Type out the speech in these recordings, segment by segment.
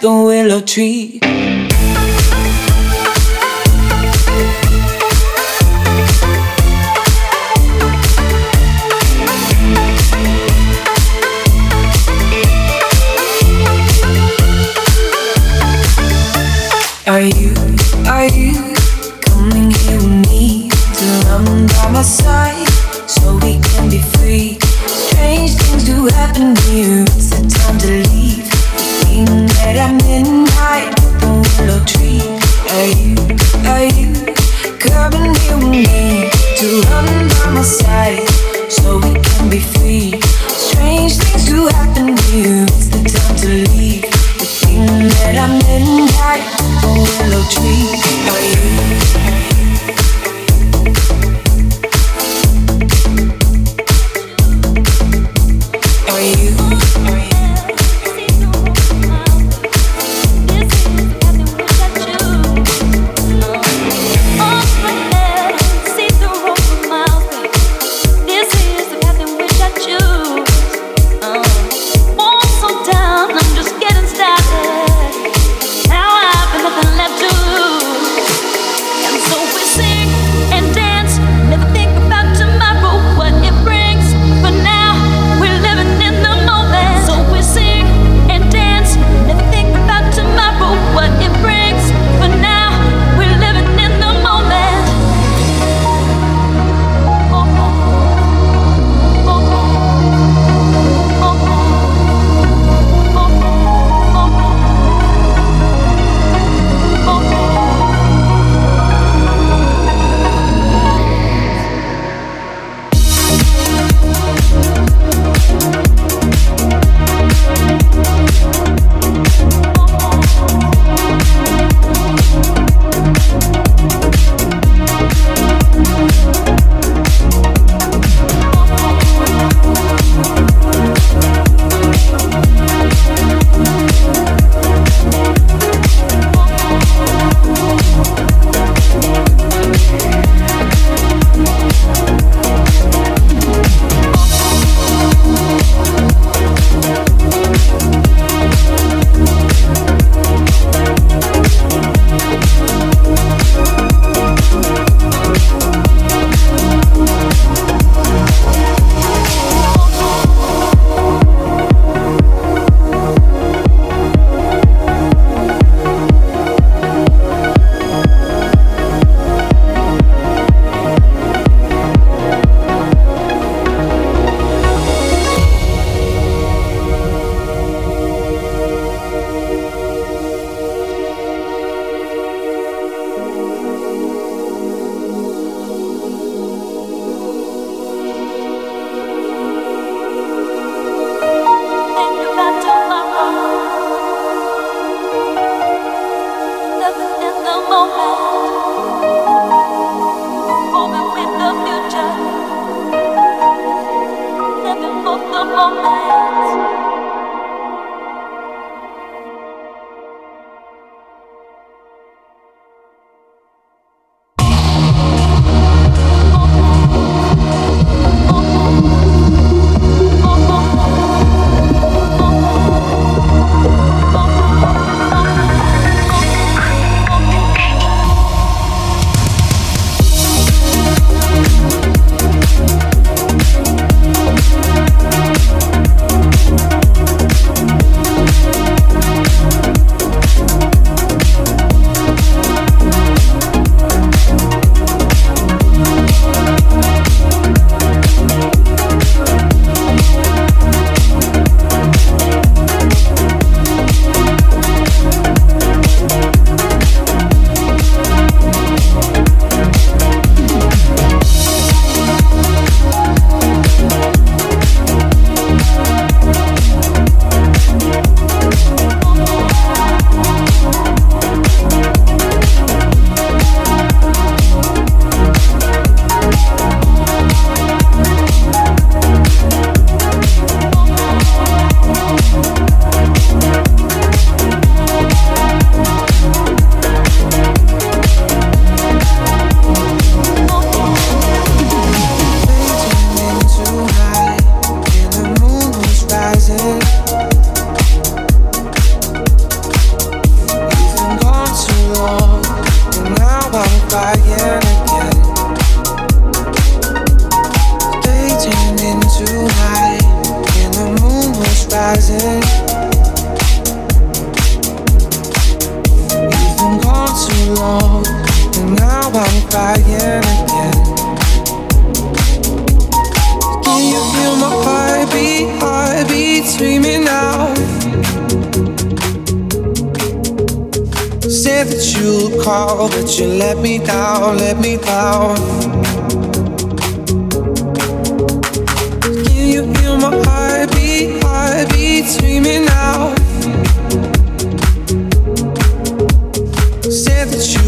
The willow tree. Are you, are you coming here with me to I'm by my side?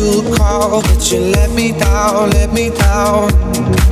you call, but you let me down, let me down.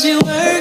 as we were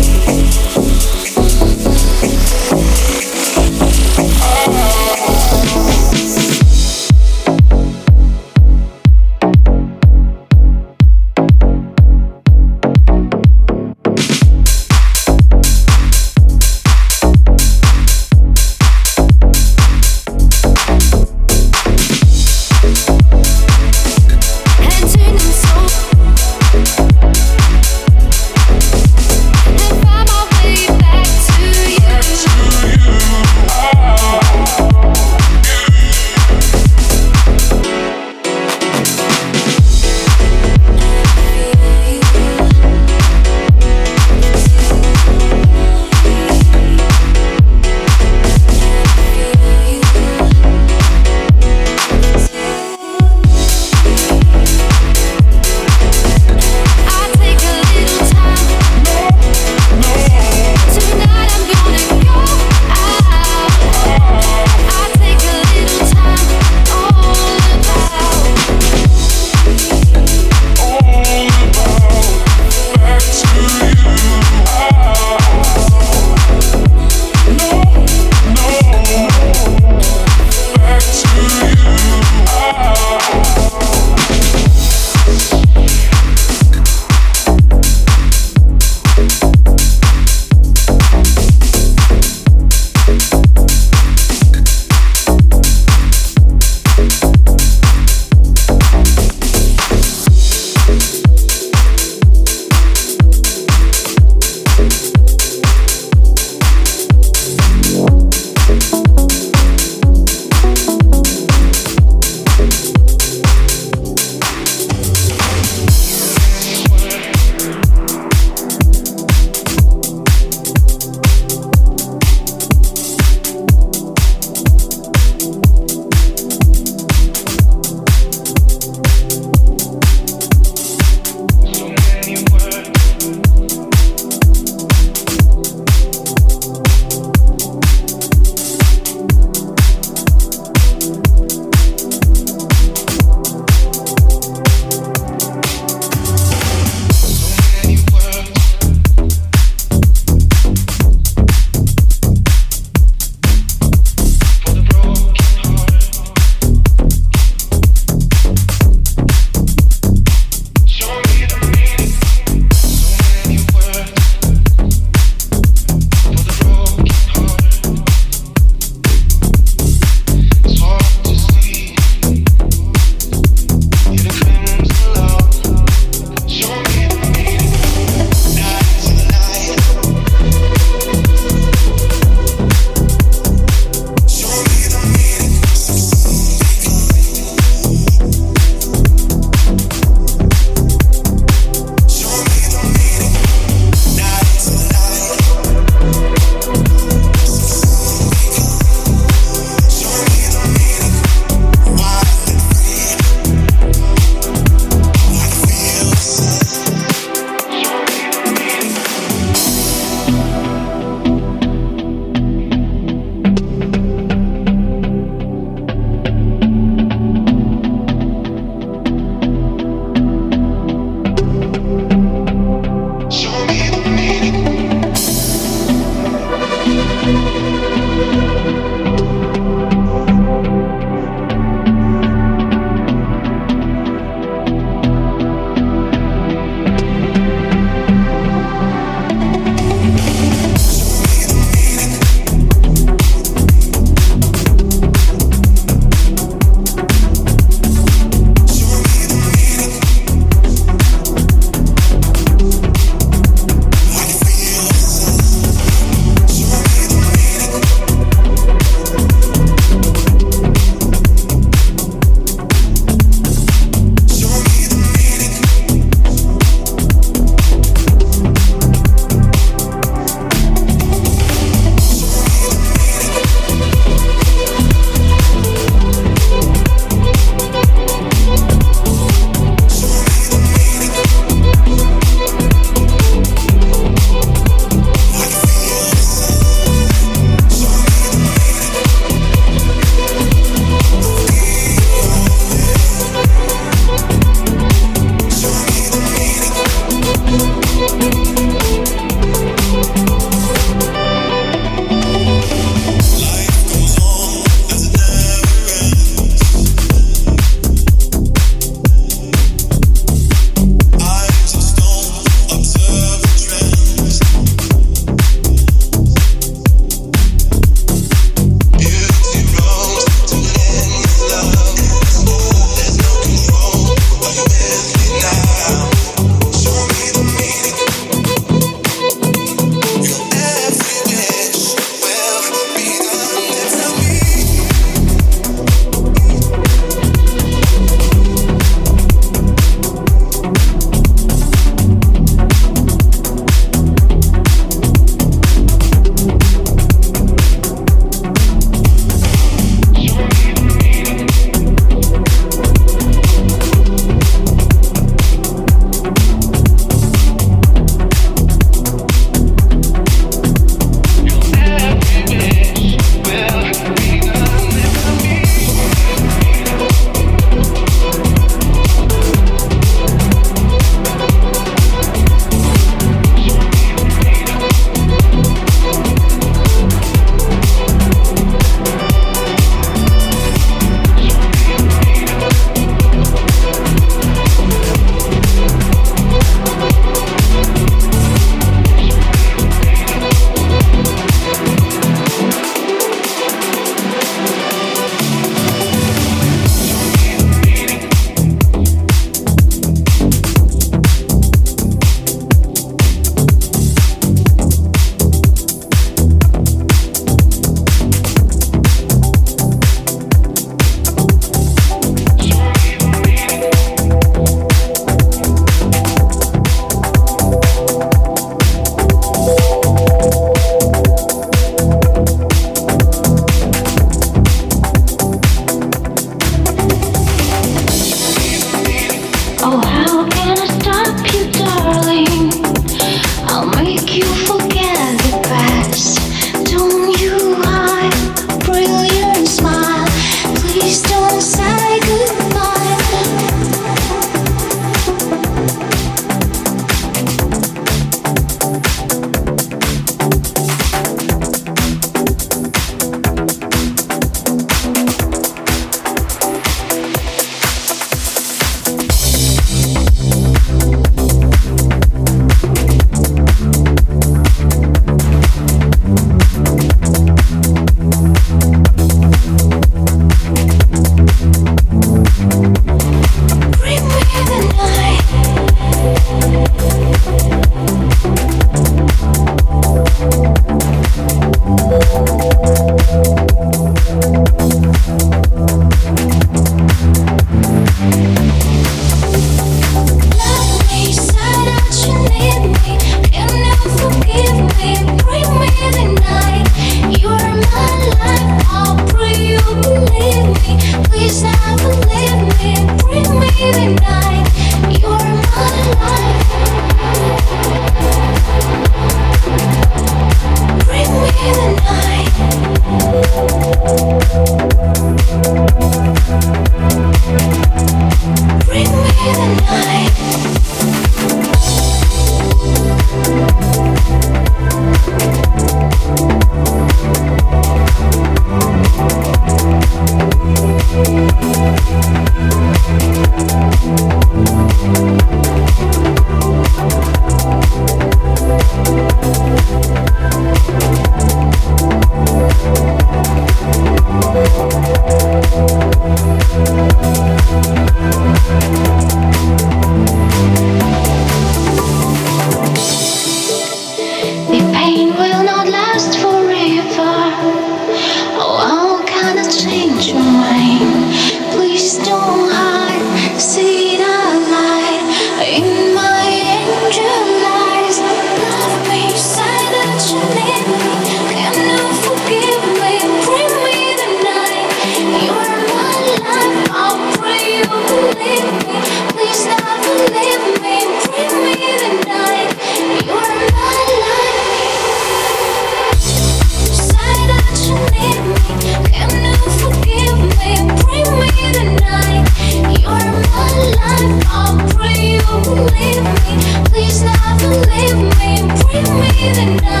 tonight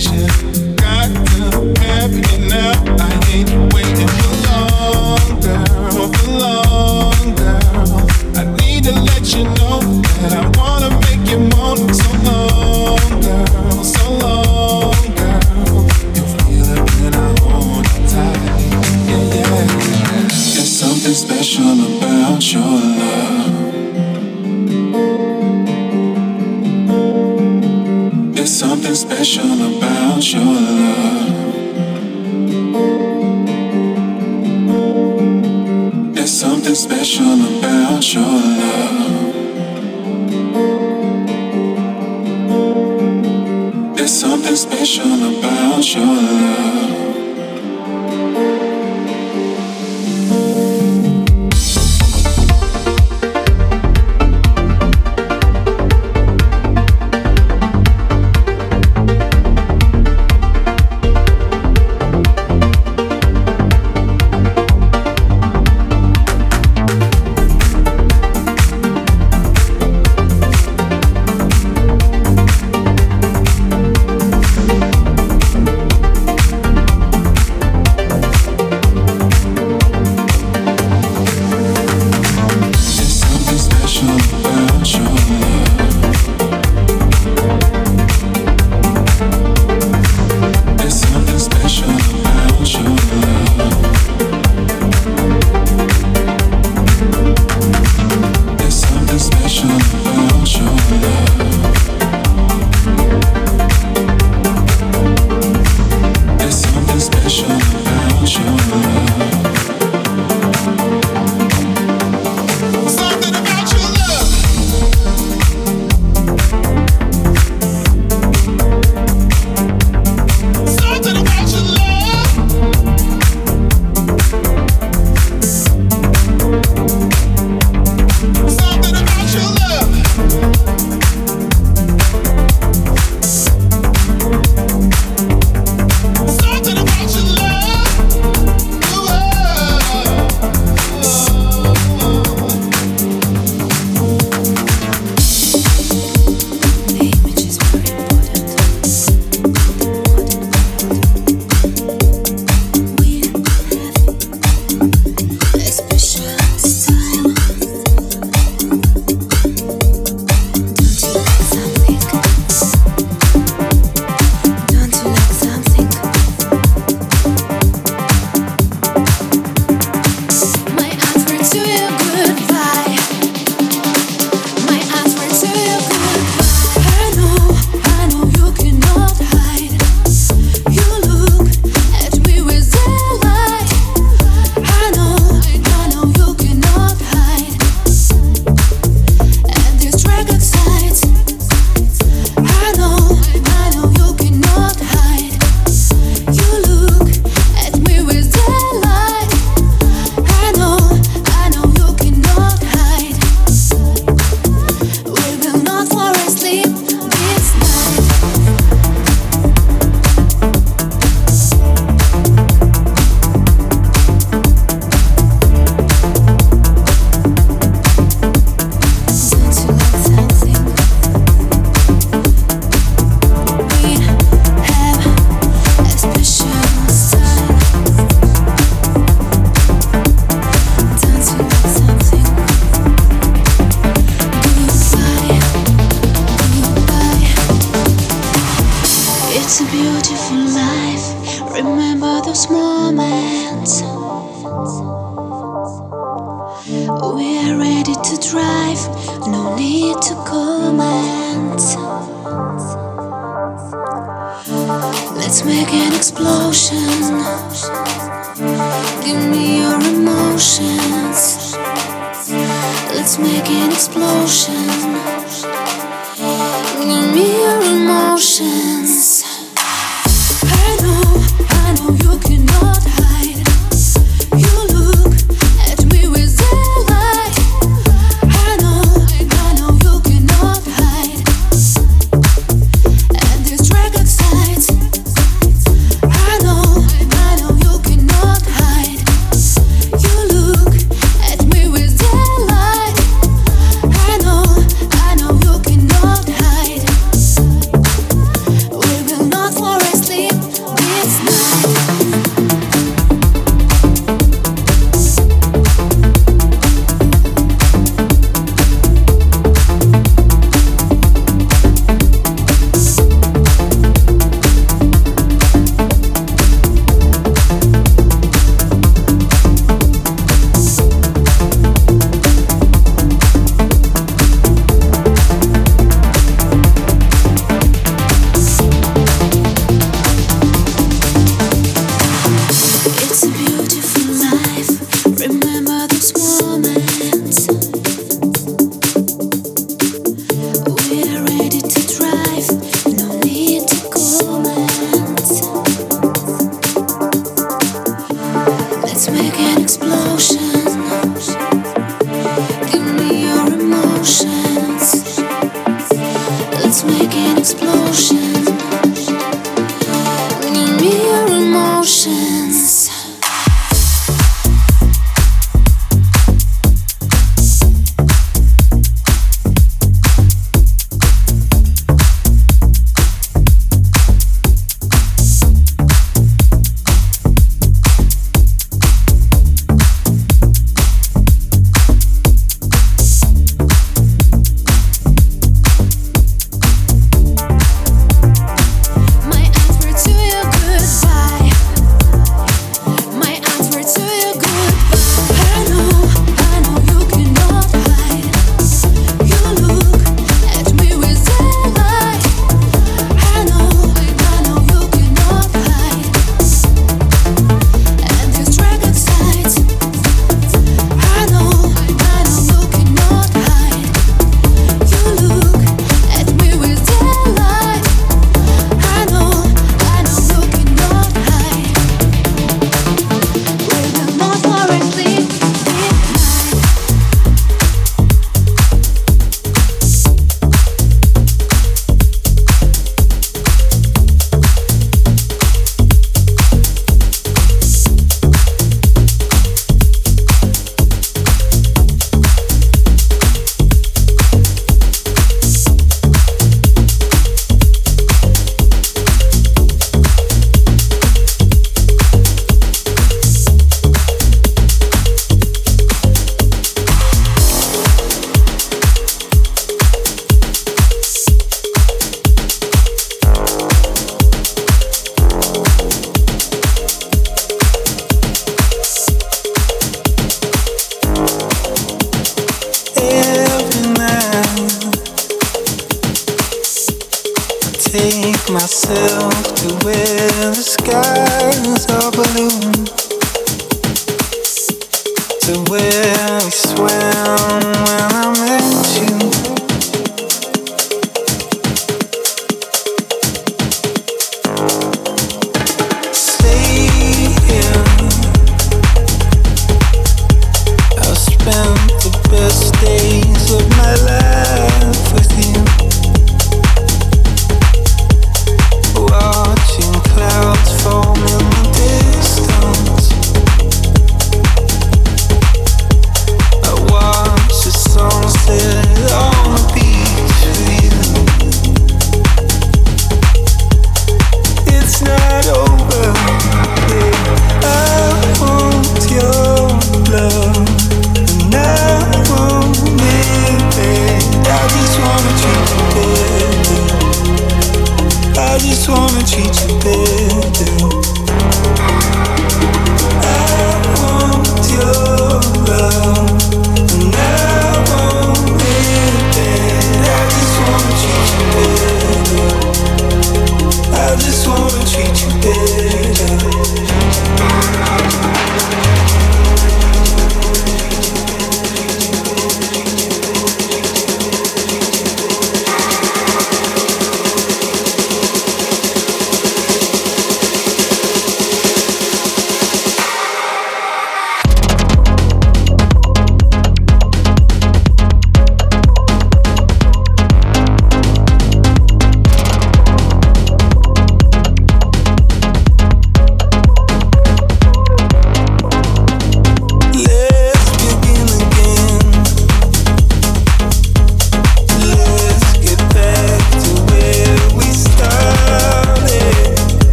conversation.